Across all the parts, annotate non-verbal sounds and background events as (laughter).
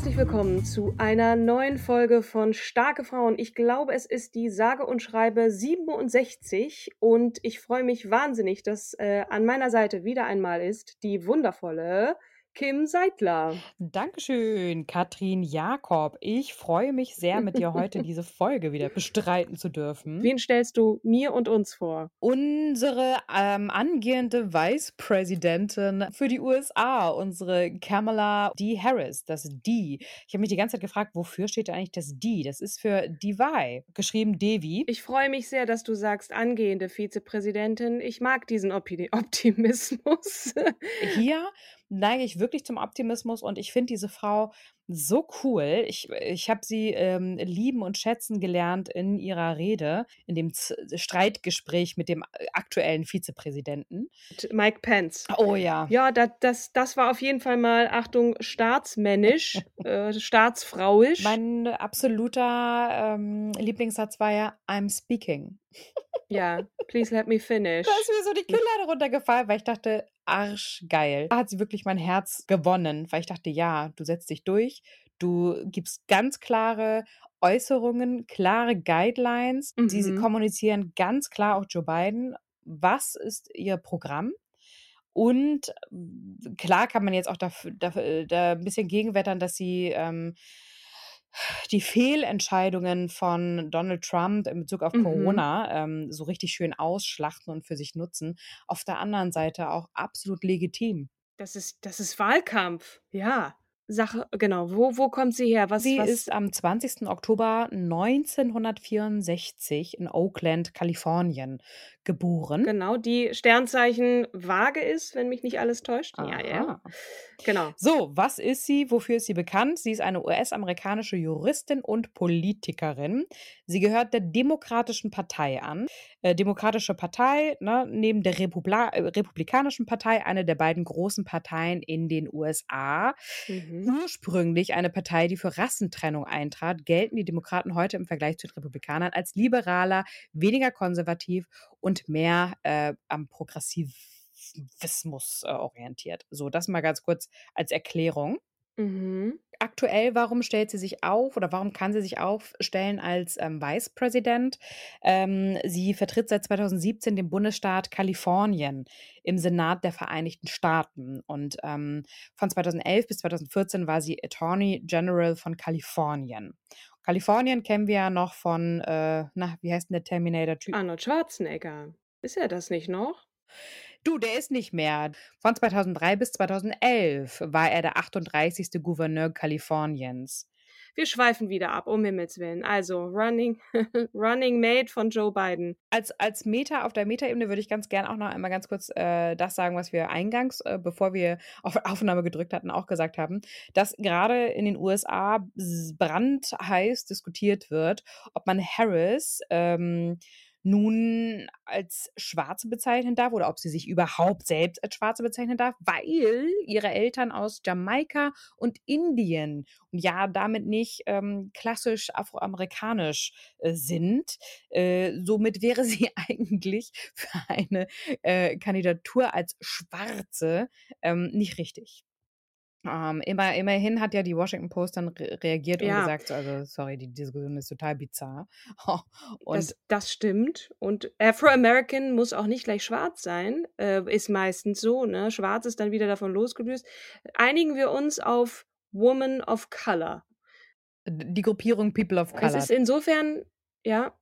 herzlich willkommen zu einer neuen Folge von Starke Frauen. Ich glaube, es ist die sage und schreibe 67 und ich freue mich wahnsinnig, dass äh, an meiner Seite wieder einmal ist die wundervolle Kim Seidler. Dankeschön, Katrin Jakob. Ich freue mich sehr, mit dir heute (laughs) diese Folge wieder bestreiten zu dürfen. Wen stellst du mir und uns vor? Unsere ähm, angehende Vicepräsidentin für die USA, unsere Kamala D. Harris, das D. Ich habe mich die ganze Zeit gefragt, wofür steht eigentlich das D? Das ist für Devi, geschrieben Devi. Ich freue mich sehr, dass du sagst, angehende Vizepräsidentin. Ich mag diesen (laughs) Optimismus. Hier neige ich wirklich zum Optimismus und ich finde diese Frau so cool. Ich, ich habe sie ähm, lieben und schätzen gelernt in ihrer Rede, in dem Z Streitgespräch mit dem äh, aktuellen Vizepräsidenten. Mike Pence. Oh ja. Ja, das, das, das war auf jeden Fall mal, Achtung, staatsmännisch, (laughs) äh, staatsfrauisch. Mein absoluter ähm, Lieblingssatz war ja I'm speaking. Ja, please let me finish. Da ist mir so die Kinnlade runtergefallen, weil ich dachte, arschgeil. Da hat sie wirklich mein Herz gewonnen, weil ich dachte, ja, du setzt dich durch, du gibst ganz klare Äußerungen, klare Guidelines. Sie, sie Mhm. kommunizieren ganz klar auch Joe Biden, was ist ihr Programm. Und äh, klar kann man jetzt auch dafür, dafür, da ein bisschen gegenwettern, dass sie ähm, die Fehlentscheidungen von Donald Trump in Bezug auf Mhm. Corona ähm, so richtig schön ausschlachten und für sich nutzen. Auf der anderen Seite auch absolut legitim. Das ist, das ist Wahlkampf. Ja. Sache, genau. Wo, wo kommt sie her? Was, Sie was? ist am 20. Oktober 1964 in Oakland, Kalifornien geboren. genau, die Sternzeichen Waage ist, wenn mich nicht alles täuscht. Ja, ja. Genau. So, was ist sie? Wofür ist sie bekannt? Sie ist eine US-amerikanische Juristin und Politikerin. Sie gehört der Demokratischen Partei an. Äh, Demokratische Partei, ne, neben der Republi äh, Republikanischen Partei, eine der beiden großen Parteien in den USA. Mhm. Ursprünglich eine Partei, die für Rassentrennung eintrat, gelten die Demokraten heute im Vergleich zu den Republikanern als liberaler, weniger konservativ und mehr äh, am Progressivismus äh, orientiert. So, das mal ganz kurz als Erklärung. Mhm. Aktuell, warum stellt sie sich auf oder warum kann sie sich aufstellen als ähm, Vicepräsident? Ähm, sie vertritt seit 2017 den Bundesstaat Kalifornien im Senat der Vereinigten Staaten und ähm, von 2011 bis 2014 war sie Attorney General von Kalifornien. Kalifornien kennen wir ja noch von, äh, na, wie heißt denn der Terminator-Typ? Arnold Schwarzenegger. Ist er das nicht noch? Du, der ist nicht mehr. Von 2003 bis 2011 war er der 38. Gouverneur Kaliforniens. Wir schweifen wieder ab, um Himmels Willen. Also, Running, (laughs) Running Mate von Joe Biden. Als, als Meta, auf der Meta-Ebene würde ich ganz gern auch noch einmal ganz kurz äh, das sagen, was wir eingangs, äh, bevor wir auf Aufnahme gedrückt hatten, auch gesagt haben, dass gerade in den USA brandheiß diskutiert wird, ob man Harris ähm, nun als Schwarze bezeichnen darf oder ob sie sich überhaupt selbst als Schwarze bezeichnen darf, weil ihre Eltern aus Jamaika und Indien und ja damit nicht ähm, klassisch afroamerikanisch äh, sind. Äh, somit wäre sie (laughs) eigentlich für eine äh, Kandidatur als Schwarze ähm, nicht richtig. Ähm, immer, immerhin hat ja die Washington Post dann re reagiert und Ja. gesagt, so, also sorry, die Diskussion ist total bizarr. (laughs) Und Das, das stimmt. Und Afro-American muss auch nicht gleich schwarz sein, äh, ist meistens so. Ne? Schwarz ist dann wieder davon losgelöst. Einigen wir uns auf Woman of Color. die Gruppierung People of Es Color. ist insofern, ja,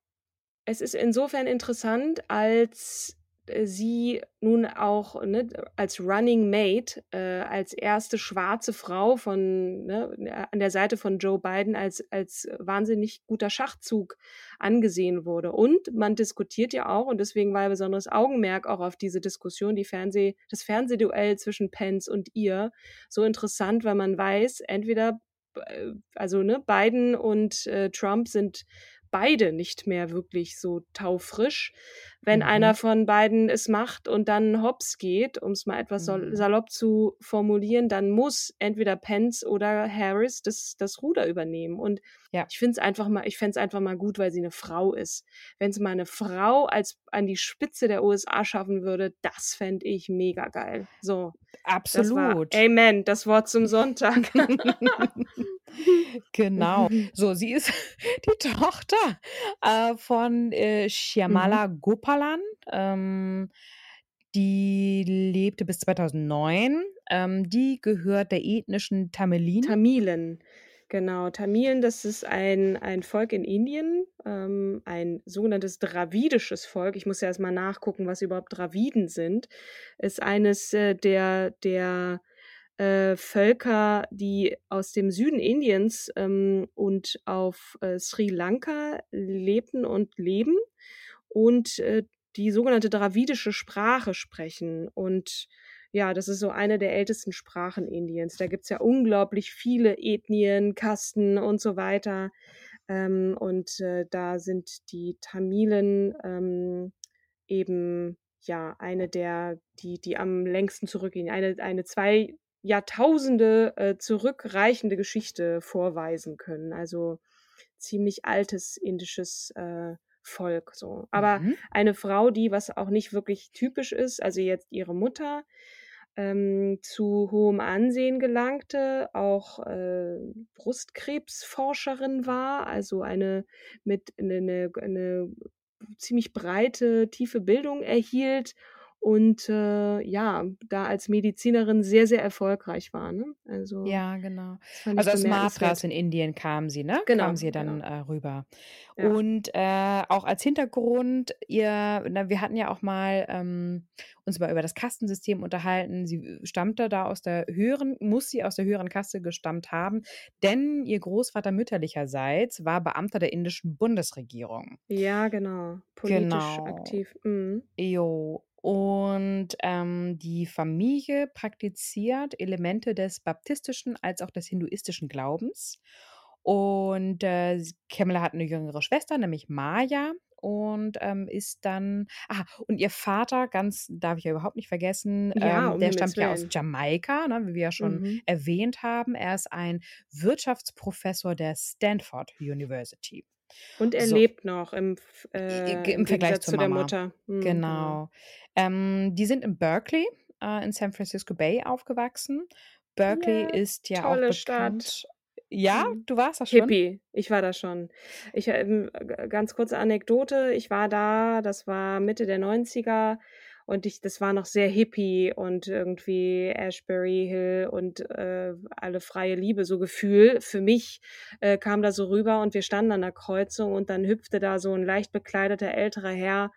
es ist insofern interessant, als sie nun auch ne, als Running Mate, äh, als erste schwarze Frau von ne, an der Seite von Joe Biden als, als wahnsinnig guter Schachzug angesehen wurde. Und man diskutiert ja auch, und deswegen war ja besonderes Augenmerk auch auf diese Diskussion, die Fernseh, das Fernsehduell zwischen Pence und ihr, so interessant, weil man weiß, entweder äh, also ne, Biden und äh, Trump sind beide nicht mehr wirklich so taufrisch. Wenn Mhm. einer von beiden es macht und dann hops geht, um es mal etwas Mhm. salopp zu formulieren, dann muss entweder Pence oder Harris das, das Ruder übernehmen. Und Ja. ich finde es einfach mal, ich fände es einfach mal gut, weil sie eine Frau ist. Wenn es mal eine Frau als an die Spitze der USA schaffen würde, das fände ich mega geil. So, das war Absolut. Amen, das Wort zum Sonntag. (laughs) (laughs) (laughs) Genau. (laughs) So, sie ist (laughs) die Tochter äh, von äh, Mhm. Shyamala Gopalan. Ähm, die lebte bis 2009. Ähm, die gehört der ethnischen Tamilin. Tamilen. Genau, Tamilen, das ist ein, ein Volk in Indien, ähm, ein sogenanntes dravidisches Volk. Ich muss ja erstmal nachgucken, was überhaupt Draviden sind. Ist eines äh, der, der äh, Völker, die aus dem Süden Indiens ähm, und auf äh, Sri Lanka lebten und leben und äh, die sogenannte dravidische Sprache sprechen. Und ja, das ist so eine der ältesten Sprachen Indiens. Da gibt's ja unglaublich viele Ethnien, Kasten und so weiter. Ähm, und äh, da sind die Tamilen ähm, eben ja eine der, die, die am längsten zurückgehen, eine, eine zwei Jahrtausende äh, zurückreichende Geschichte vorweisen können. Also ziemlich altes indisches äh, Volk so. Aber Mhm. eine Frau, die, was auch nicht wirklich typisch ist, also jetzt ihre Mutter, ähm, zu hohem Ansehen gelangte, auch äh, Brustkrebsforscherin war, also eine mit eine, eine, eine ziemlich breite, tiefe Bildung erhielt und äh, ja, da als Medizinerin sehr, sehr erfolgreich war. Ne? Also Ja, genau. Also aus Madras in Indien kam sie, ne? Genau, Kam sie dann genau. äh, rüber. Ja. Und äh, auch als Hintergrund, ihr, na, wir hatten ja auch mal ähm, uns mal über das Kastensystem unterhalten. Sie stammte da aus der höheren, muss sie aus der höheren Kaste gestammt haben, denn ihr Großvater mütterlicherseits war Beamter der indischen Bundesregierung. Ja, genau. Politisch Genau. aktiv. Mhm. Jo. Und ähm, die Familie praktiziert Elemente des baptistischen als auch des hinduistischen Glaubens. Und äh, Kamala hat eine jüngere Schwester, nämlich Maya. Und ähm, ist dann, ah, und ihr Vater, ganz, darf ich ja überhaupt nicht vergessen, Ja, ähm, um der stammt ja aus. Jamaika, ne, wie wir ja schon Mhm. erwähnt haben. Er ist ein Wirtschaftsprofessor der Stanford University. Und er So. lebt noch im, äh, im im Vergleich zu der. Mutter. Mhm, Genau. Ähm, die sind in Berkeley, äh, in San Francisco Bay aufgewachsen. Berkeley Ja, ist ja auch tolle bekannt. Stadt. Ja, Mhm. du warst da schon? Hippie, ich war da schon. Ich, ähm, ganz kurze Anekdote, ich war da, das war Mitte der 90er und ich, das war noch sehr hippie und irgendwie Ashbury Hill und äh, alle freie Liebe, so Gefühl. Für mich äh, kam da so rüber und wir standen an der Kreuzung und dann hüpfte da so ein leicht bekleideter älterer Herr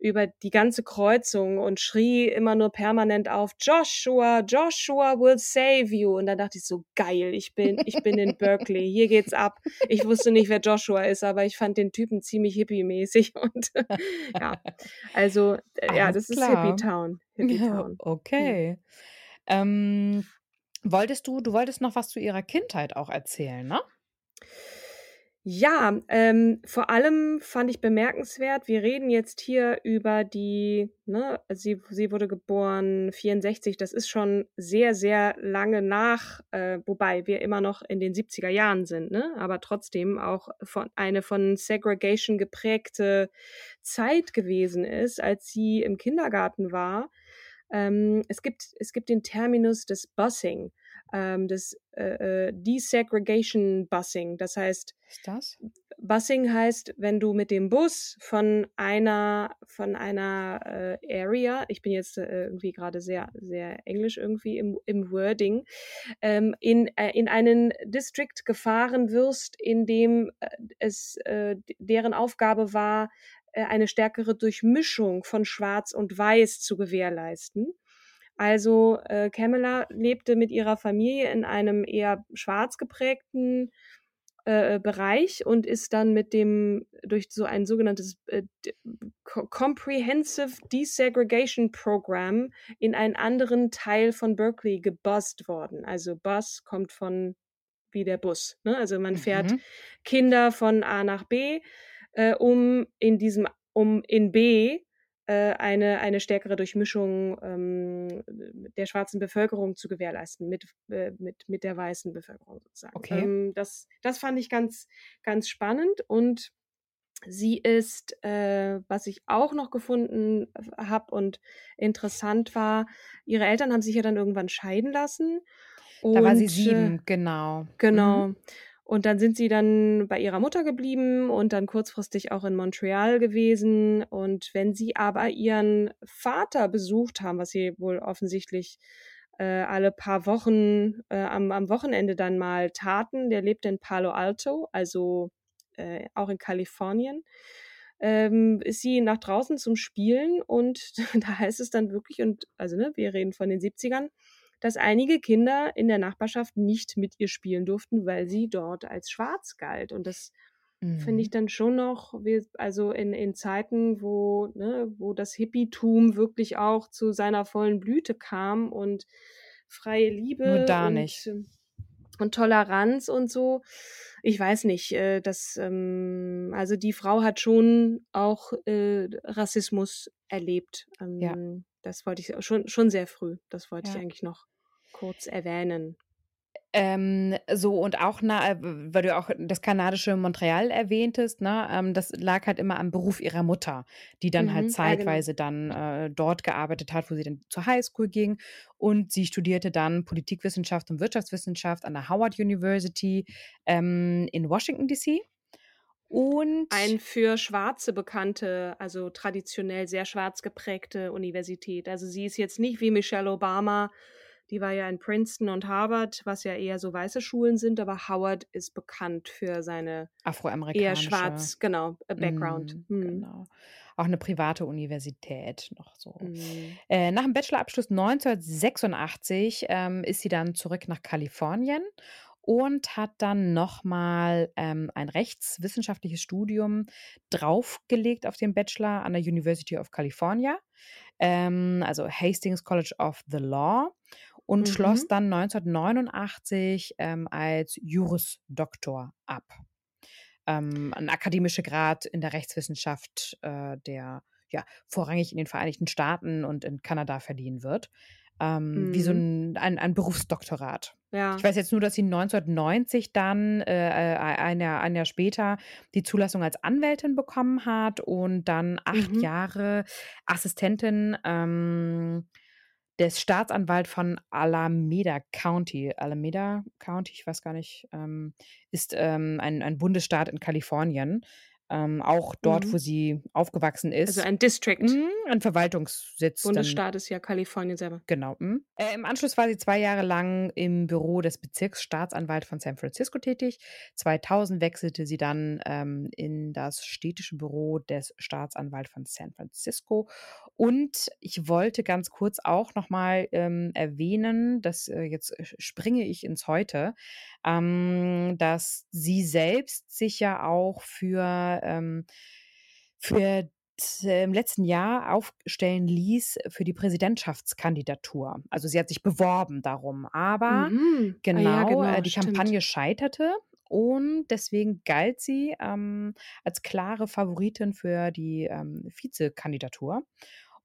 über die ganze Kreuzung und schrie immer nur permanent auf Joshua, Joshua will save you. Und dann dachte ich so, geil, ich bin, ich bin in (laughs) Berkeley, hier geht's ab. Ich wusste nicht, wer Joshua ist, aber ich fand den Typen ziemlich hippie-mäßig. (laughs) Und ja, also, äh, ja, Alles das ist klar. Hippie Town. Hippie Ja, Town. (laughs) okay. Ähm, wolltest du, du wolltest noch was zu ihrer Kindheit auch erzählen, ne? Ja, ähm, vor allem fand ich bemerkenswert, wir reden jetzt hier über die, ne, sie, sie wurde geboren 64, das ist schon sehr, sehr lange nach, äh, wobei wir immer noch in den 70er Jahren sind, ne, aber trotzdem auch von, eine von Segregation geprägte Zeit gewesen ist, als sie im Kindergarten war. Ähm, es gibt, es gibt den Terminus des Busing. Ähm, das äh, äh, Desegregation Busing. Das heißt, ist das? Busing heißt, wenn du mit dem Bus von einer von einer äh, Area, ich bin jetzt äh, irgendwie gerade sehr sehr englisch irgendwie im, im Wording, ähm, in äh, in einen District gefahren wirst, in dem äh, es äh, deren Aufgabe war, äh, eine stärkere Durchmischung von Schwarz und Weiß zu gewährleisten. Also äh, Camilla lebte mit ihrer Familie in einem eher schwarz geprägten äh, Bereich und ist dann mit dem durch so ein sogenanntes äh, Comprehensive Desegregation Program in einen anderen Teil von Berkeley gebusst worden. Also Bus kommt von wie der Bus. Ne? Also man fährt Mhm. Kinder von A nach B, äh, um in diesem um in B äh, eine, eine stärkere Durchmischung ähm, der schwarzen Bevölkerung zu gewährleisten mit, äh, mit, mit der weißen Bevölkerung sozusagen. Okay. Ähm, das, das fand ich ganz, ganz spannend und sie ist, äh, was ich auch noch gefunden habe und interessant war, ihre Eltern haben sich ja dann irgendwann scheiden lassen. Da war sie äh, sieben, genau. Genau. Mhm. Und dann sind sie dann bei ihrer Mutter geblieben und dann kurzfristig auch in Montreal gewesen. Und wenn sie aber ihren Vater besucht haben, was sie wohl offensichtlich äh, alle paar Wochen äh, am, am Wochenende dann mal taten, der lebt in Palo Alto, also äh, auch in Kalifornien, ähm, ist sie nach draußen zum Spielen und (laughs) da heißt es dann wirklich, und also ne, wir reden von den 70ern, dass einige Kinder in der Nachbarschaft nicht mit ihr spielen durften, weil sie dort als schwarz galt. Und das finde ich Mhm. dann schon noch, also in, in Zeiten, wo, ne, wo das Hippietum wirklich auch zu seiner vollen Blüte kam und freie Liebe Nur da und, nicht. ähm, und Toleranz und so. Ich weiß nicht, äh, das, ähm, also die Frau hat schon auch äh, Rassismus erlebt. Ja. Ähm, Das wollte ich schon, schon sehr früh. Das wollte ich Ja. eigentlich noch kurz erwähnen. Ähm, so und auch, na, äh, weil du auch das kanadische Montreal erwähntest, ne, ähm, das lag halt immer am Beruf ihrer Mutter, die dann halt Mhm, ja, genau. zeitweise dann äh, dort gearbeitet hat, wo sie dann zur Highschool ging. Und sie studierte dann Politikwissenschaft und Wirtschaftswissenschaft an der Howard University ähm, in Washington, D.C. Und Ein für Schwarze bekannte, also traditionell sehr schwarz geprägte Universität. Also sie ist jetzt nicht wie Michelle Obama, die war ja in Princeton und Harvard, was ja eher so weiße Schulen sind, aber Howard ist bekannt für seine eher afroamerikanische. schwarz, genau, äh, Background. Mm, genau. Auch eine private Universität noch so. Hm. Äh, nach dem Bachelorabschluss 1986 ähm, ist sie dann zurück nach Kalifornien und hat dann nochmal ähm, ein rechtswissenschaftliches Studium draufgelegt auf den Bachelor an der University of California, ähm, also Hastings College of the Law, und schloss Mhm. dann 1989 ähm, als Juris Doktor ab. Ähm, ein akademischer Grad in der Rechtswissenschaft, äh, der ja vorrangig in den Vereinigten Staaten und in Kanada verliehen wird. Ähm, Wie so Mhm. ein, ein, ein Berufsdoktorat. Ja. Ich weiß jetzt nur, dass sie 1990 dann, äh, äh, ein, Jahr, ein Jahr später, die Zulassung als Anwältin bekommen hat und dann acht Mhm. Jahre Assistentin des Staatsanwalts von Alameda County. Alameda County, ich weiß gar nicht, ähm, ist ähm, ein, ein Bundesstaat in Kalifornien. Ähm, auch dort, Mhm. wo sie aufgewachsen ist. Also ein District. Mm, ein Verwaltungssitz. dann Bundesstaat ist ja Kalifornien selber. Genau. mhm. Äh, Im Anschluss war sie zwei Jahre lang im Büro des Bezirksstaatsanwalts von San Francisco tätig. 2000 wechselte sie dann ähm, in das städtische Büro des Staatsanwalts von San Francisco. Und ich wollte ganz kurz auch nochmal ähm, erwähnen, dass äh, jetzt äh, springe ich ins Heute, ähm, dass sie selbst sich ja auch für, ähm, für t- im letzten Jahr aufstellen ließ für die Präsidentschaftskandidatur. Also sie hat sich beworben darum, aber Mhm. Ah, genau, ja, genau, äh, die stimmt. Kampagne scheiterte und deswegen galt sie ähm, als klare Favoritin für die ähm, Vizekandidatur.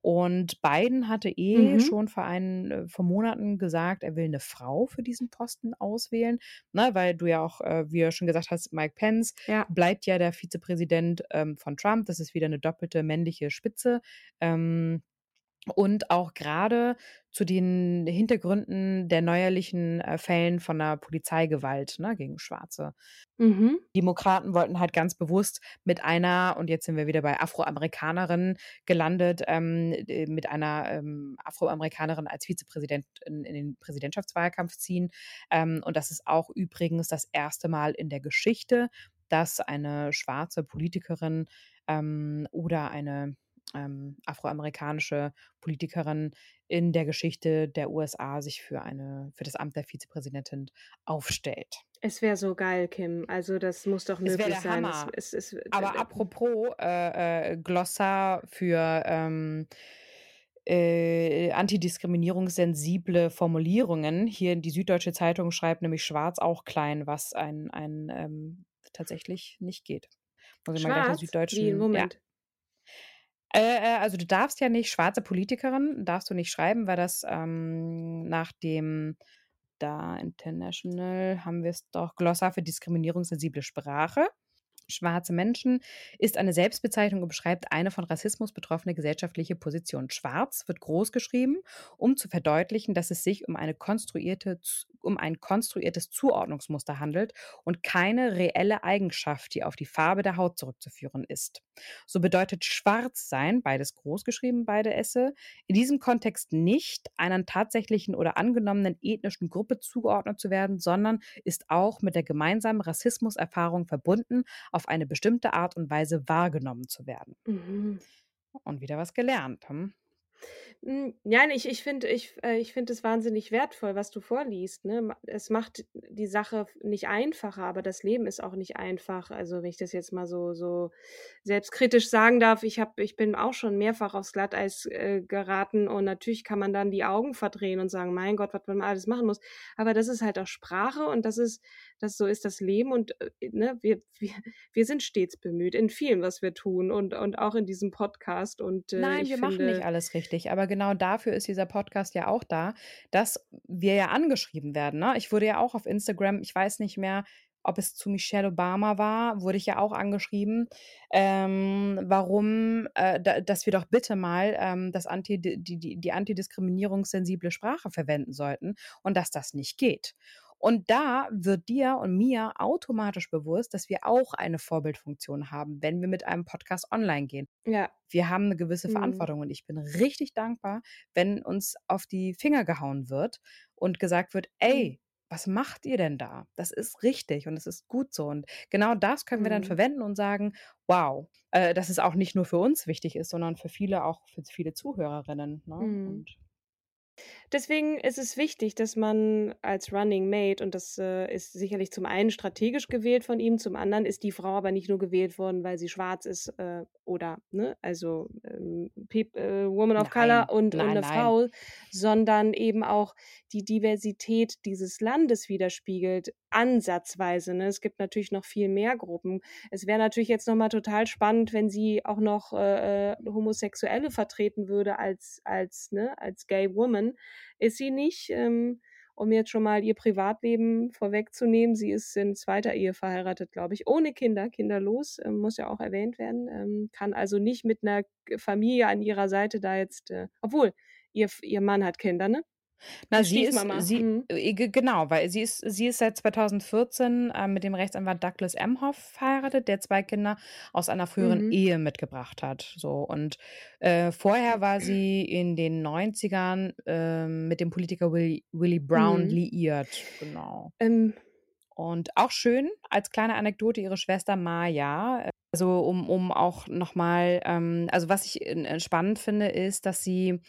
Und Biden hatte eh Mhm. schon vor, ein, äh, vor Monaten gesagt, er will eine Frau für diesen Posten auswählen, ne, weil du ja auch, äh, wie du schon gesagt hast, Mike Pence Ja. bleibt ja der Vizepräsident ähm, von Trump. Das ist wieder eine doppelte männliche Spitze. Ähm, und auch gerade zu den Hintergründen der neuerlichen äh, Fällen von der Polizeigewalt ne, gegen Schwarze. Mhm. Demokraten wollten halt ganz bewusst mit einer, und jetzt sind wir wieder bei Afroamerikanerin gelandet, ähm, äh, mit einer ähm, Afroamerikanerin als Vizepräsident in, in den Präsidentschaftswahlkampf ziehen. Ähm, und das ist auch übrigens das erste Mal in der Geschichte, dass eine schwarze Politikerin ähm, oder eine ähm, afroamerikanische Politikerin in der Geschichte der USA sich für eine für das Amt der Vizepräsidentin aufstellt. Es wäre so geil, Kim. Also das muss doch Es möglich der sein. Hammer. Es, es, es, Aber apropos äh, äh, Glossar für ähm, äh, antidiskriminierungssensible Formulierungen. Hier die Süddeutsche Zeitung schreibt nämlich schwarz auch klein, was ein, ein ähm, tatsächlich nicht geht. Muss ich mal gleich der Schwarz? Wie, Süddeutschen. Ja. Äh, äh, also du darfst ja nicht, schwarze Politikerin, darfst du nicht schreiben, weil das ähm, nach dem da International haben wir es doch Glossar für diskriminierungssensible Sprache. Schwarze Menschen ist eine Selbstbezeichnung und beschreibt eine von Rassismus betroffene gesellschaftliche Position. Schwarz wird groß geschrieben, um zu verdeutlichen, dass es sich um, eine konstruierte, um ein konstruiertes Zuordnungsmuster handelt und keine reelle Eigenschaft, die auf die Farbe der Haut zurückzuführen ist. So bedeutet schwarz sein, beides groß geschrieben, beide Esse, in diesem Kontext nicht einer tatsächlichen oder angenommenen ethnischen Gruppe zugeordnet zu werden, sondern ist auch mit der gemeinsamen Rassismuserfahrung verbunden, auf eine bestimmte Art und Weise wahrgenommen zu werden. Mhm. Und wieder was gelernt. Hm? Hm, Nein, ich, ich finde ich, äh, ich find es wahnsinnig wertvoll, was du vorliest. Ne? Ma- Es macht die Sache nicht einfacher, aber das Leben ist auch nicht einfach. Also wenn ich das jetzt mal so, so selbstkritisch sagen darf, ich, hab, ich bin auch schon mehrfach aufs Glatteis äh, geraten und natürlich kann man dann die Augen verdrehen und sagen, mein Gott, was man alles machen muss. Aber das ist halt auch Sprache und das ist, das so ist das Leben und äh, ne, wir, wir, wir sind stets bemüht in vielem, was wir tun und, und auch in diesem Podcast. Und äh, Nein, ich wir machen finde, nicht alles richtig, aber genau dafür ist dieser Podcast ja auch da, dass wir ja angeschrieben werden. Ne? Ich wurde ja auch auf Instagram, ich weiß nicht mehr, ob es zu Michelle Obama war, wurde ich ja auch angeschrieben, ähm, warum, äh, da, dass wir doch bitte mal ähm, das Anti, die, die, die antidiskriminierungssensible Sprache verwenden sollten und dass das nicht geht. Und da wird dir und mir automatisch bewusst, dass wir auch eine Vorbildfunktion haben, wenn wir mit einem Podcast online gehen. ja, Wir haben eine gewisse Mhm. Verantwortung und ich bin richtig dankbar, wenn uns auf die Finger gehauen wird und gesagt wird, ey, was macht ihr denn da? Das ist richtig und es ist gut so. Und genau das können wir dann Mhm. verwenden und sagen, wow, äh, dass es auch nicht nur für uns wichtig ist, sondern für viele, auch für viele Zuhörerinnen. Ne? Mhm. Und Deswegen ist es wichtig, dass man als Running Mate, und das äh, ist sicherlich zum einen strategisch gewählt von ihm, zum anderen ist die Frau aber nicht nur gewählt worden, weil sie schwarz ist äh, oder, ne, also ähm, Peop- äh, Woman of nein, Color und, und nein, eine nein. Frau, sondern eben auch die Diversität dieses Landes widerspiegelt, ansatzweise. Ne? Es gibt natürlich noch viel mehr Gruppen. Es wäre natürlich jetzt nochmal total spannend, wenn sie auch noch äh, äh, Homosexuelle vertreten würde als, als, ne, als Gay Woman. Ist sie nicht. Ähm, um jetzt schon mal ihr Privatleben vorwegzunehmen, sie ist in zweiter Ehe verheiratet, glaube ich, ohne Kinder, kinderlos, ähm, muss ja auch erwähnt werden, ähm, kann also nicht mit einer Familie an ihrer Seite da jetzt, äh, obwohl ihr, ihr Mann hat Kinder, ne? Na, Die sie ist, sie, Mhm. äh, ge- genau, weil sie ist, sie ist seit 2014 äh, mit dem Rechtsanwalt Douglas Emhoff verheiratet, der zwei Kinder aus einer früheren Mhm. Ehe mitgebracht hat. So und äh, vorher war sie in den 90ern ähm, mit dem Politiker Willie, Willie Brown Mhm. liiert. Genau. Ähm, Und auch schön, als kleine Anekdote, ihre Schwester Maya, äh, also um, um auch nochmal, ähm, also was ich äh, spannend finde, ist, dass sie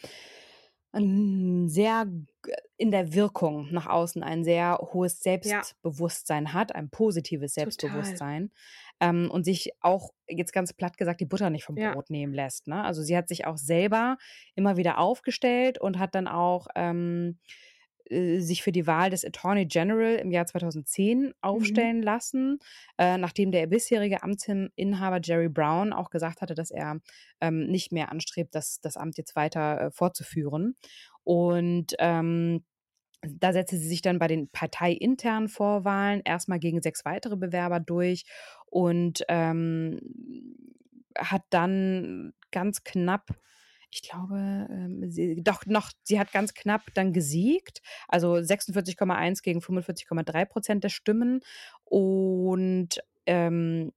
sehr g- in der Wirkung nach außen ein sehr hohes ja, Selbstbewusstsein hat, ein positives. Selbstbewusstsein ähm, und sich auch jetzt ganz platt gesagt die Butter nicht vom Ja. Brot nehmen lässt. Ne? Also sie hat sich auch selber immer wieder aufgestellt und hat dann auch ähm, äh, sich für die Wahl des Attorney General im Jahr 2010 Mhm. aufstellen lassen, äh, nachdem der bisherige Amtsinhaber Jerry Brown auch gesagt hatte, dass er ähm, nicht mehr anstrebt, das, das Amt jetzt weiter äh, fortzuführen. Und ähm, da setzte sie sich dann bei den parteiinternen Vorwahlen erstmal gegen sechs weitere Bewerber durch und ähm, hat dann ganz knapp ich glaube, ähm, sie, doch noch, sie hat ganz knapp dann gesiegt, also 46,1 gegen 45,3 Prozent der Stimmen. Und ähm,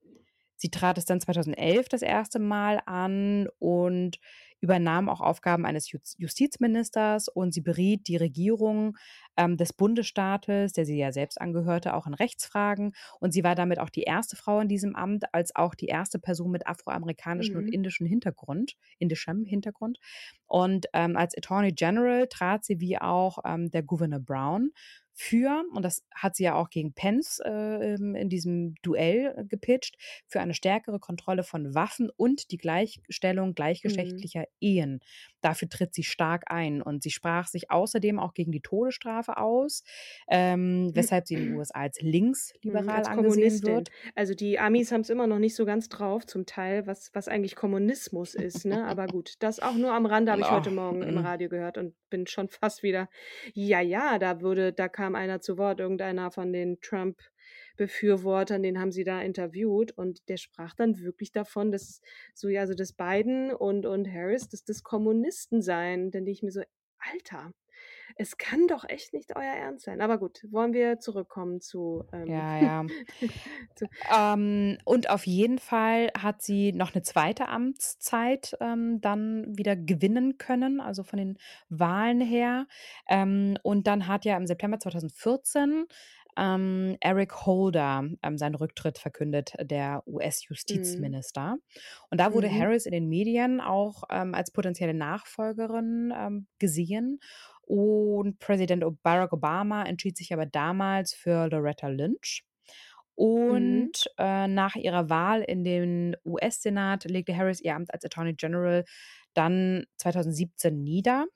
sie trat es dann 2011 das erste Mal an und übernahm auch Aufgaben eines Justizministers und sie beriet die Regierung ähm, des Bundesstaates, der sie ja selbst angehörte, auch in Rechtsfragen. Und sie war damit auch die erste Frau in diesem Amt, als auch die erste Person mit afroamerikanischem mhm. und indischem Hintergrund, indischem Hintergrund. Und ähm, als Attorney General trat sie wie auch ähm, der Gouverneur Brown für, und das hat sie ja auch gegen Pence äh, in diesem Duell äh, gepitcht, für eine stärkere Kontrolle von Waffen und die Gleichstellung mhm. gleichgeschlechtlicher mhm. Ehen. Dafür tritt sie stark ein und sie sprach sich außerdem auch gegen die Todesstrafe aus, ähm, hm. weshalb sie in den USA als linksliberal als angesehen wird. Also die Amis haben es immer noch nicht so ganz drauf, zum Teil, was, was eigentlich Kommunismus ist. Ne? Aber gut, das auch nur am Rande habe ich heute Morgen im Radio gehört und bin schon (laughs) fast wieder, ja, ja, da würde, da kam einer zu Wort, irgendeiner von den Trump- Befürwortern, den haben sie da interviewt und der sprach dann wirklich davon, dass so ja, also dass Biden und und Harris, dass das Kommunisten seien, denn ich mir so Alter, es kann doch echt nicht euer Ernst sein. Aber gut, wollen wir zurückkommen zu. Ähm, ja, ja. (laughs) zu ähm, und auf jeden Fall hat sie noch eine zweite Amtszeit ähm, dann wieder gewinnen können, also von den Wahlen her. Ähm, und dann hat ja im September 2014 ähm, Eric Holder ähm, seinen Rücktritt verkündet, der Mhm. US-Justizminister. Und da wurde Mhm. Harris in den Medien auch ähm, als potenzielle Nachfolgerin ähm, gesehen. Und Präsident Barack Obama entschied sich aber damals für Loretta Lynch. Mhm. Und äh, nach ihrer Wahl in den US-Senat legte Harris ihr Amt als Attorney General dann 2017 nieder.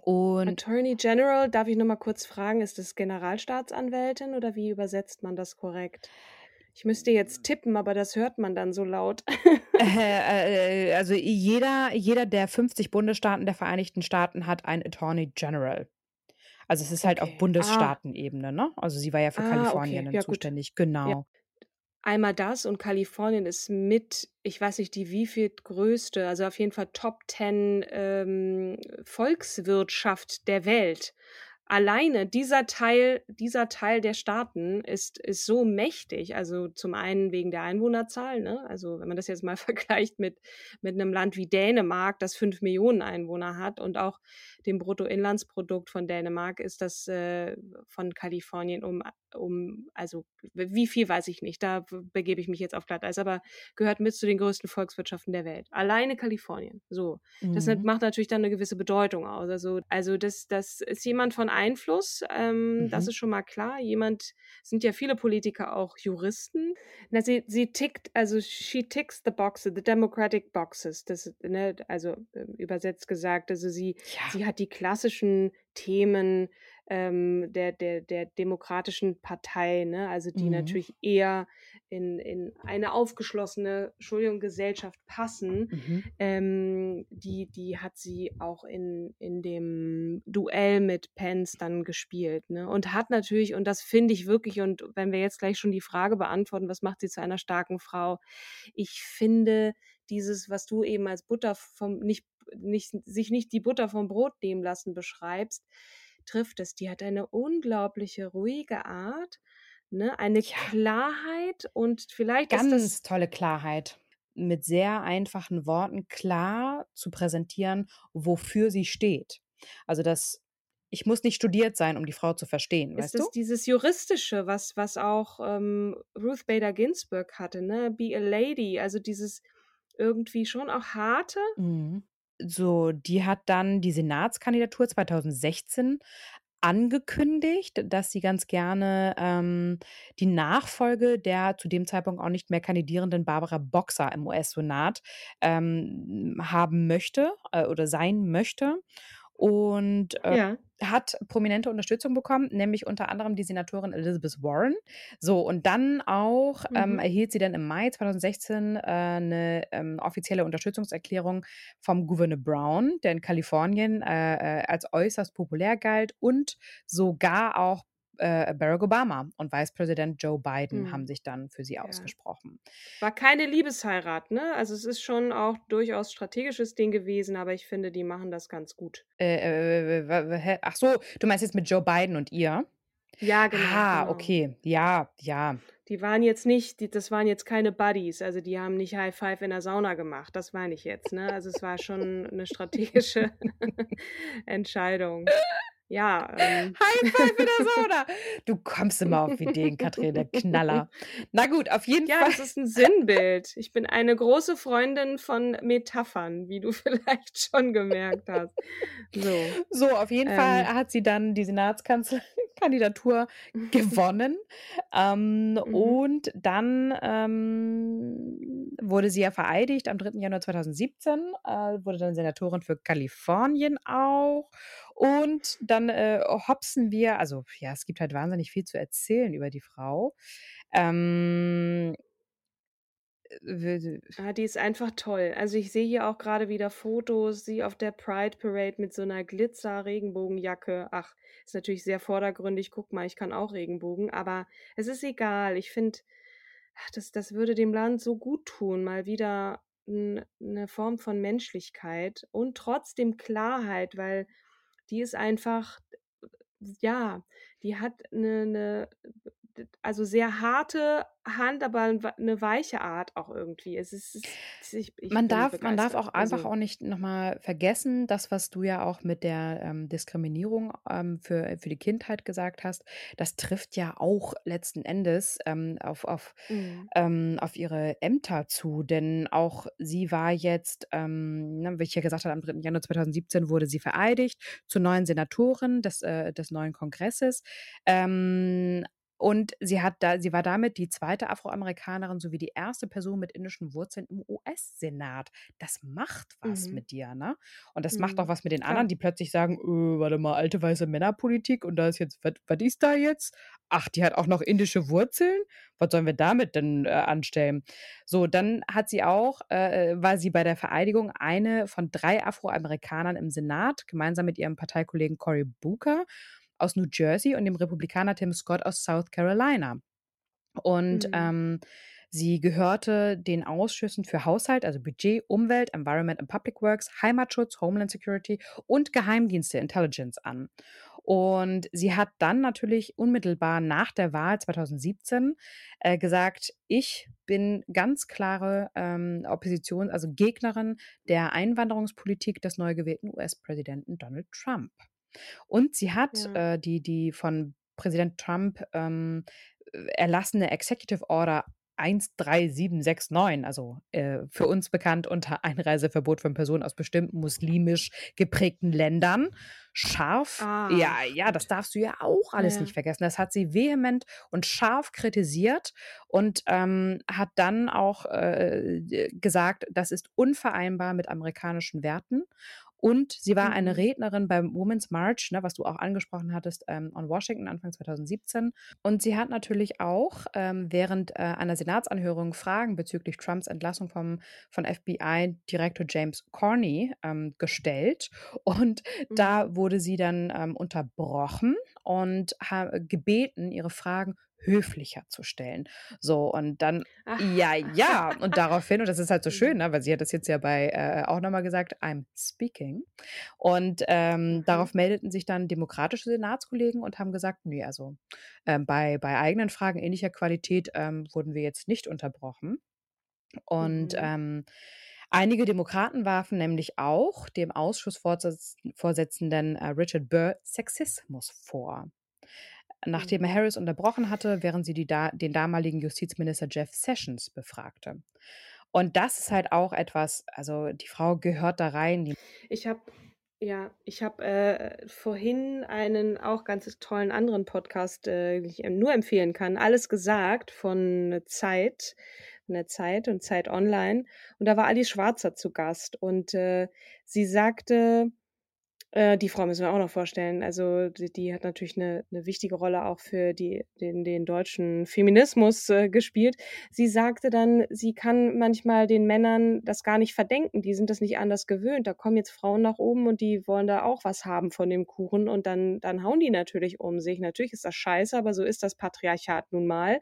Und Attorney General, darf ich noch mal kurz fragen, ist das Generalstaatsanwältin oder wie übersetzt man das korrekt? Ich müsste jetzt tippen, aber das hört man dann so laut. Äh, (laughs) äh, also jeder, jeder der 50 Bundesstaaten der Vereinigten Staaten hat einen Attorney General. Also es ist halt auf Okay. Ah. Bundesstaatenebene, ne? Also sie war ja für Ah, Kalifornien okay. Ja, gut. zuständig, Ja. Einmal das und Kalifornien ist mit, ich weiß nicht, die wieviel größte, also auf jeden Fall Top 10 ähm, Volkswirtschaft der Welt. Alleine dieser Teil, dieser Teil der Staaten ist, ist so mächtig. Also zum einen wegen der Einwohnerzahl, ne? Also wenn man das jetzt mal (laughs) vergleicht mit, mit einem Land wie Dänemark, das fünf Millionen Einwohner hat und auch dem Bruttoinlandsprodukt von Dänemark ist das äh, von Kalifornien um, um, also wie viel weiß ich nicht, da begebe ich mich jetzt auf Glatteis, aber gehört mit zu den größten Volkswirtschaften der Welt. Alleine Kalifornien. So. Das Mhm. macht natürlich dann eine gewisse Bedeutung aus. Also, also das, das ist jemand von Einfluss, ähm, das Mhm. ist schon mal klar. Jemand, sind ja viele Politiker auch Juristen. Na, sie, sie tickt, also she ticks the boxes, the democratic boxes. Das, ne, also ähm, übersetzt gesagt, also sie, Ja. sie hat die klassischen Themen ähm, der, der, der demokratischen Partei, ne? also die Mhm. natürlich eher in, in eine aufgeschlossene, Entschuldigung, Gesellschaft passen. Mhm. Ähm, die, die hat sie auch in, in dem Duell mit Pence dann gespielt. Ne? Und hat natürlich, und das finde ich wirklich, und wenn wir jetzt gleich schon die Frage beantworten, was macht sie zu einer starken Frau? Ich finde dieses, was du eben als Butter vom, nicht, nicht, sich nicht die Butter vom Brot nehmen lassen beschreibst, trifft es. Die hat eine unglaubliche, ruhige Art, ne? eine Ja. Klarheit und vielleicht ist das Ganz tolle Klarheit. Mit sehr einfachen Worten klar zu präsentieren, wofür sie steht. Also das, ich muss nicht studiert sein, um die Frau zu verstehen, ist weißt du? es dieses Juristische, was, was auch ähm, Ruth Bader Ginsburg hatte, ne? Be a Lady, also dieses irgendwie schon auch harte. Mhm. So, die hat dann die Senatskandidatur 2016 angekündigt, dass sie ganz gerne ähm, die Nachfolge der zu dem Zeitpunkt auch nicht mehr kandidierenden Barbara Boxer im US-Senat ähm, haben möchte äh, oder sein möchte. Und äh, Ja. hat prominente Unterstützung bekommen, nämlich unter anderem die Senatorin Elizabeth Warren. So, und dann auch ähm, Mhm. erhielt sie dann im Mai 2016 äh, eine ähm, offizielle Unterstützungserklärung vom Gouverneur Brown, der in Kalifornien äh, äh, als äußerst populär galt und sogar auch äh, Barack Obama und Vice President Joe Biden Hm. haben sich dann für sie Ja. ausgesprochen. War keine Liebesheirat, ne? Also es ist schon auch durchaus strategisches Ding gewesen, aber ich finde, die machen das ganz gut. Äh, äh, ach so, du meinst jetzt mit Joe Biden und ihr? Ja, genau. Ah, genau. okay. Ja, ja. Die waren jetzt nicht, die, das waren jetzt keine Buddies, also die haben nicht High Five in der Sauna gemacht, das meine ich jetzt, ne? Also es war schon eine strategische (laughs) Entscheidung. Ja, ähm, (laughs) High five in der Sauna. Du kommst immer auf Ideen, Katrin, der Knaller. (laughs) Na gut, auf jeden ja, Fall. das ist ein Sinnbild. Ich bin eine große Freundin von Metaphern, wie du (laughs) vielleicht schon gemerkt hast. So. So, auf jeden Fall Ähm. hat sie dann die Senatskandidatur gewonnen. Ähm, Mhm. Und dann ähm, wurde sie ja vereidigt am 3. Januar 2017, äh, wurde dann Senatorin für Kalifornien auch. Und dann äh, hopsen wir, also ja, es gibt halt wahnsinnig viel zu erzählen über die Frau. Ähm, Ah, die ist einfach toll. Also ich sehe hier auch gerade wieder Fotos, sie auf der Pride Parade mit so einer Glitzer-Regenbogenjacke. Ach, ist natürlich sehr vordergründig. Guck mal, ich kann auch Regenbogen, aber es ist egal. Ich finde, das, das würde dem Land so gut tun, mal wieder eine Form von Menschlichkeit und trotzdem Klarheit, weil die ist einfach, ja, die hat eine, eine also sehr harte Hand, aber eine weiche Art auch irgendwie. Es ist, es ist ich, ich Man darf, man darf auch einfach Also, auch nicht nochmal vergessen, das, was du ja auch mit der ähm, Diskriminierung ähm, für, für die Kindheit gesagt hast, das trifft ja auch letzten Endes ähm, auf, auf, mhm. ähm, auf ihre Ämter zu. Denn auch sie war jetzt, ähm, ne, wie ich ja gesagt habe, am 3. Januar 2017 wurde sie vereidigt zur neuen Senatorin des, äh, des neuen Kongresses. Und sie hat da, sie war damit die zweite Afroamerikanerin sowie die erste Person mit indischen Wurzeln im US-Senat. Das macht was Mhm. mit dir, ne? Und das macht auch Mhm. was mit den anderen, die plötzlich sagen, äh, warte mal, alte weiße Männerpolitik und da ist jetzt, was was ist da jetzt? Ach, die hat auch noch indische Wurzeln? Was sollen wir damit denn äh, anstellen? So, dann hat sie auch, äh, war sie bei der Vereidigung eine von drei Afroamerikanern im Senat, gemeinsam mit ihrem Parteikollegen Cory Booker aus New Jersey und dem Republikaner Tim Scott aus South Carolina. Und Mhm. ähm, sie gehörte den Ausschüssen für Haushalt, also Budget, Umwelt, Environment and Public Works, Heimatschutz, Homeland Security und Geheimdienste Intelligence an. Und sie hat dann natürlich unmittelbar nach der Wahl 2017 äh, gesagt, ich bin ganz klare ähm, Opposition, also Gegnerin der Einwanderungspolitik des neu gewählten US-Präsidenten Donald Trump. Und sie hat Ja. äh, die, die von Präsident Trump ähm, erlassene Executive Order 13769, also äh, für uns bekannt unter Einreiseverbot von Personen aus bestimmten muslimisch geprägten Ländern, scharf, Ah, ja, ja, das darfst du ja auch alles Ja. nicht vergessen. Das hat sie vehement und scharf kritisiert und ähm, hat dann auch äh, gesagt, das ist unvereinbar mit amerikanischen Werten. Und sie war eine Mhm. Rednerin beim Women's March, ne, was du auch angesprochen hattest, ähm, on Washington Anfang 2017. Und sie hat natürlich auch ähm, während äh, einer Senatsanhörung Fragen bezüglich Trumps Entlassung vom, von FBI-Direktor James Corney ähm, gestellt. Und Mhm. da wurde sie dann ähm, unterbrochen und gebeten, ihre Fragen höflicher zu stellen. So, und dann, Ach. ja, ja, und daraufhin, und das ist halt so schön, ne, weil sie hat das jetzt ja bei äh, auch nochmal gesagt, I'm speaking. Und ähm, Mhm. darauf meldeten sich dann demokratische Senatskollegen und haben gesagt, nee, also ähm, bei, bei eigenen Fragen ähnlicher Qualität ähm, wurden wir jetzt nicht unterbrochen. Und Mhm. ähm, einige Demokraten warfen nämlich auch dem Ausschussvorsitzenden äh, Richard Burr Sexismus vor. Nachdem er Mhm. Harris unterbrochen hatte, während sie da, den damaligen Justizminister Jeff Sessions befragte. Und das ist halt auch etwas, also die Frau gehört da rein. Ich habe ja, ich habe äh, vorhin einen auch ganz tollen anderen Podcast, äh, den ich nur empfehlen kann, alles gesagt von Zeit, von der Zeit und Zeit Online. Und da war Alice Schwarzer zu Gast und äh, sie sagte, Äh, die Frau müssen wir auch noch vorstellen. Also die, die hat natürlich eine, eine wichtige Rolle auch für die, den, den deutschen Feminismus äh, gespielt. Sie sagte dann, sie kann manchmal den Männern das gar nicht verdenken. Die sind das nicht anders gewöhnt. Da kommen jetzt Frauen nach oben und die wollen da auch was haben von dem Kuchen und dann, dann hauen die natürlich um sich. Natürlich ist das scheiße, aber so ist das Patriarchat nun mal.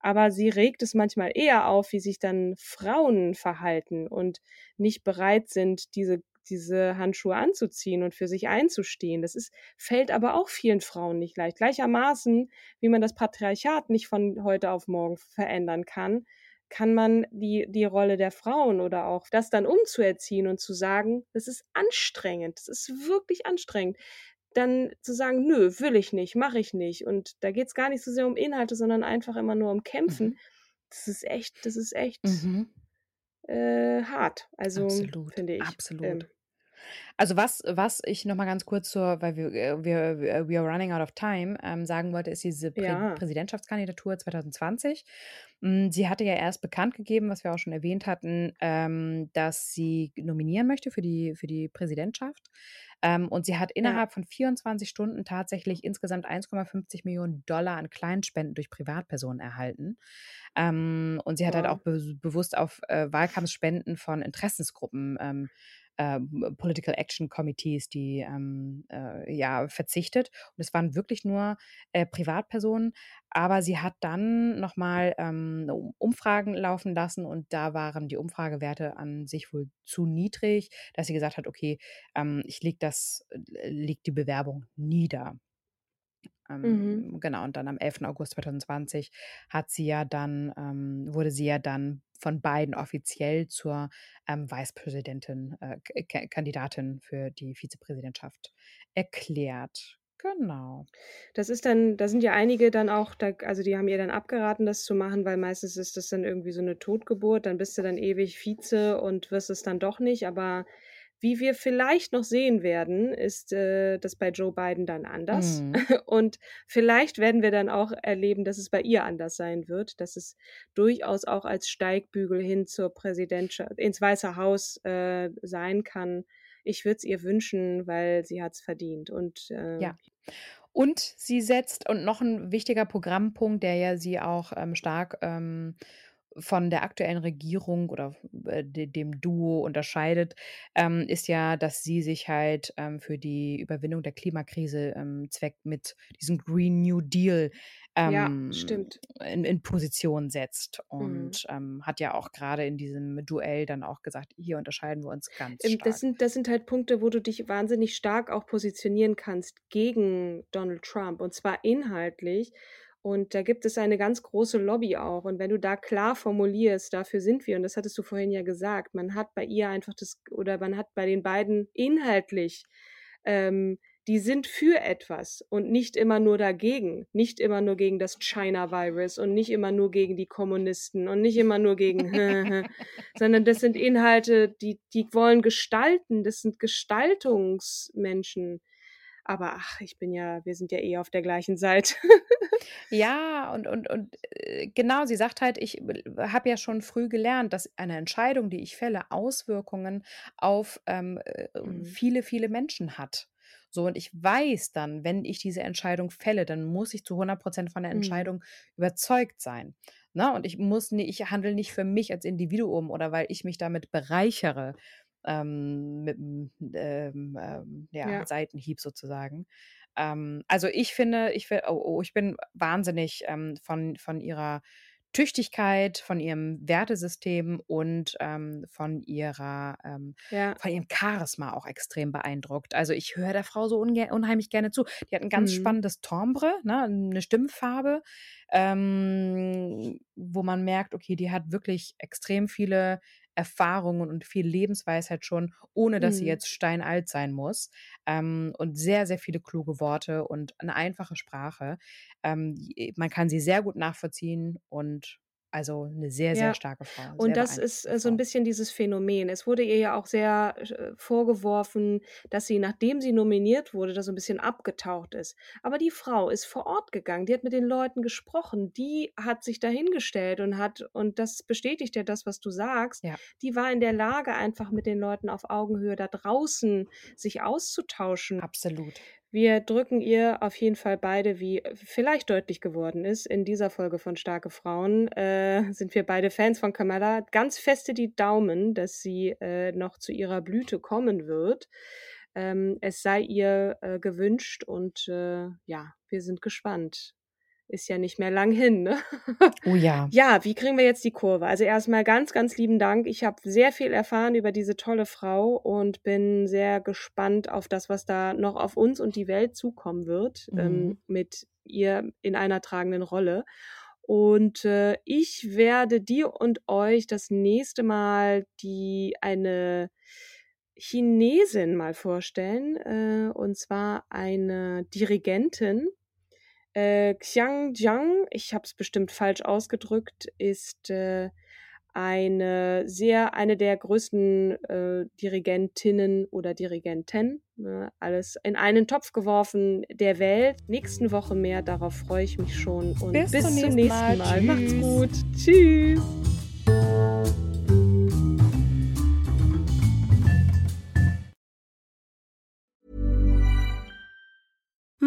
Aber sie regt es manchmal eher auf, wie sich dann Frauen verhalten und nicht bereit sind, diese diese Handschuhe anzuziehen und für sich einzustehen. Das ist, fällt aber auch vielen Frauen nicht leicht. Gleichermaßen, wie man das Patriarchat nicht von heute auf morgen verändern kann, kann man die, die Rolle der Frauen oder auch das dann umzuerziehen und zu sagen, das ist anstrengend, das ist wirklich anstrengend. Dann zu sagen, nö, will ich nicht, mache ich nicht. Und da geht es gar nicht so sehr um Inhalte, sondern einfach immer nur um Kämpfen. Mhm. Das ist echt, das ist echt mhm. äh, hart. Also finde ich. Absolut. Ähm, also was, was ich noch mal ganz kurz zur, weil wir, äh, wir, wir we are running out of time, ähm, sagen wollte, ist diese Prä Ja. Präsidentschaftskandidatur 2020. Hm, sie hatte ja erst bekannt gegeben, was wir auch schon erwähnt hatten, ähm, dass sie nominieren möchte für die, für die Präsidentschaft. Ähm, und sie hat Ja. innerhalb von 24 Stunden tatsächlich insgesamt 1,50 Millionen Dollar an Kleinspenden durch Privatpersonen erhalten. Ähm, und sie hat halt auch be bewusst auf äh, Wahlkampfspenden von Interessensgruppen ähm, äh, Political Action Committees, die ähm, äh, ja verzichtet. Und es waren wirklich nur äh, Privatpersonen. Aber sie hat dann nochmal ähm, Umfragen laufen lassen und da waren die Umfragewerte an sich wohl zu niedrig, dass sie gesagt hat, okay, ähm, ich leg das, äh, leg die Bewerbung nieder. Mhm. Ähm, Genau, und dann am 11. August 2020 hat sie ja dann, ähm, wurde sie ja dann von beiden offiziell zur ähm, Vicepräsidentin, äh, Kandidatin für die Vizepräsidentschaft erklärt. Genau. Das ist dann, da sind ja einige dann auch, da, also die haben ihr dann abgeraten, das zu machen, weil meistens ist das dann irgendwie so eine Totgeburt, dann bist du dann ewig Vize und wirst es dann doch nicht, aber wie wir vielleicht noch sehen werden, ist äh, das bei Joe Biden dann anders. Mhm. (laughs) Und vielleicht werden wir dann auch erleben, dass es bei ihr anders sein wird, dass es durchaus auch als Steigbügel hin zur Präsidentschaft, ins Weiße Haus äh, sein kann. Ich würde es ihr wünschen, weil sie hat es verdient. Und äh, ja. Und sie setzt, und noch ein wichtiger Programmpunkt, der ja sie auch ähm, stark ähm, von der aktuellen Regierung oder äh, dem Duo unterscheidet, ähm, ist ja, dass sie sich halt ähm, für die Überwindung der Klimakrise ähm, zweckt mit diesem Green New Deal ja, ähm, stimmt. In, in, Position setzt und mhm. hat ja auch gerade in diesem Duell dann auch gesagt, hier unterscheiden wir uns ganz stark. Das sind, das sind halt Punkte, wo du dich wahnsinnig stark auch positionieren kannst gegen Donald Trump und zwar inhaltlich und da gibt es eine ganz große Lobby auch. Und wenn du da klar formulierst, dafür sind wir, und das hattest du vorhin ja gesagt, man hat bei ihr einfach das, oder man hat bei den beiden inhaltlich, ähm, die sind für etwas und nicht immer nur dagegen. Nicht immer nur gegen das China-Virus und nicht immer nur gegen die Kommunisten und nicht immer nur gegen, (laughs) sondern das sind Inhalte, die, die wollen gestalten. Das sind Gestaltungsmenschen. Aber ach, ich bin ja, wir sind ja eh auf der gleichen Seite. (laughs) Ja, und, und, und äh, genau, sie sagt halt, ich habe ja schon früh gelernt, dass eine Entscheidung, die ich fälle, Auswirkungen auf ähm, äh, mhm. viele, viele Menschen hat. So, und ich weiß dann, wenn ich diese Entscheidung fälle, dann muss ich zu 100 Prozent von der mhm. Entscheidung mhm. überzeugt sein. Ne? Und ich muss nicht, ich handle nicht für mich als Individuum oder weil ich mich damit bereichere, ähm, mit einem ähm, ähm, ja, ja. Seitenhieb sozusagen. Ähm, also ich finde, ich, oh, oh, ich bin wahnsinnig von, von ihrer Tüchtigkeit, von ihrem Wertesystem und ähm, von ihrer, ähm, ja. von ihrem Charisma auch extrem beeindruckt. Also ich höre der Frau so unheimlich gerne zu. Die hat ein ganz mhm. spannendes Timbre, ne, eine Stimmfarbe, ähm, wo man merkt, okay, die hat wirklich extrem viele Erfahrungen und viel Lebensweisheit schon, ohne dass mhm. sie jetzt steinalt sein muss. Ähm, und sehr, sehr viele kluge Worte und eine einfache Sprache. Ähm, man kann sie sehr gut nachvollziehen und Also eine sehr, sehr Ja. starke Frau. Sehr Und das ist äh, so ein bisschen dieses Phänomen. Es wurde ihr ja auch sehr äh, vorgeworfen, dass sie, nachdem sie nominiert wurde, da so ein bisschen abgetaucht ist. Aber die Frau ist vor Ort gegangen, die hat mit den Leuten gesprochen, die hat sich dahingestellt und hat, und das bestätigt ja das, was du sagst, Ja. die war in der Lage, einfach mit den Leuten auf Augenhöhe da draußen sich auszutauschen. Absolut. Wir drücken ihr auf jeden Fall beide, wie vielleicht deutlich geworden ist, in dieser Folge von Starke Frauen, äh, sind wir beide Fans von Kamala. Ganz feste die Daumen, dass sie äh, noch zu ihrer Blüte kommen wird. Ähm, es sei ihr äh, gewünscht und äh, ja, wir sind gespannt. Ist ja nicht mehr lang hin, ne? (laughs) Oh ja. Ja, wie kriegen wir jetzt die Kurve? Also erstmal ganz, ganz lieben Dank. Ich habe sehr viel erfahren über diese tolle Frau und bin sehr gespannt auf das, was da noch auf uns und die Welt zukommen wird, Mhm. ähm, mit ihr in einer tragenden Rolle. Und äh, ich werde dir und euch das nächste Mal die eine Chinesin mal vorstellen, äh, und zwar eine Dirigentin. Äh, Xiang Jiang, ich habe es bestimmt falsch ausgedrückt, ist äh, eine sehr eine der größten äh, Dirigentinnen oder Dirigenten, ne, alles in einen Topf geworfen der Welt. Nächsten Woche mehr, darauf freue ich mich schon und Bis bis, zum nächsten nächsten Mal. Mal. Macht's gut. Tschüss.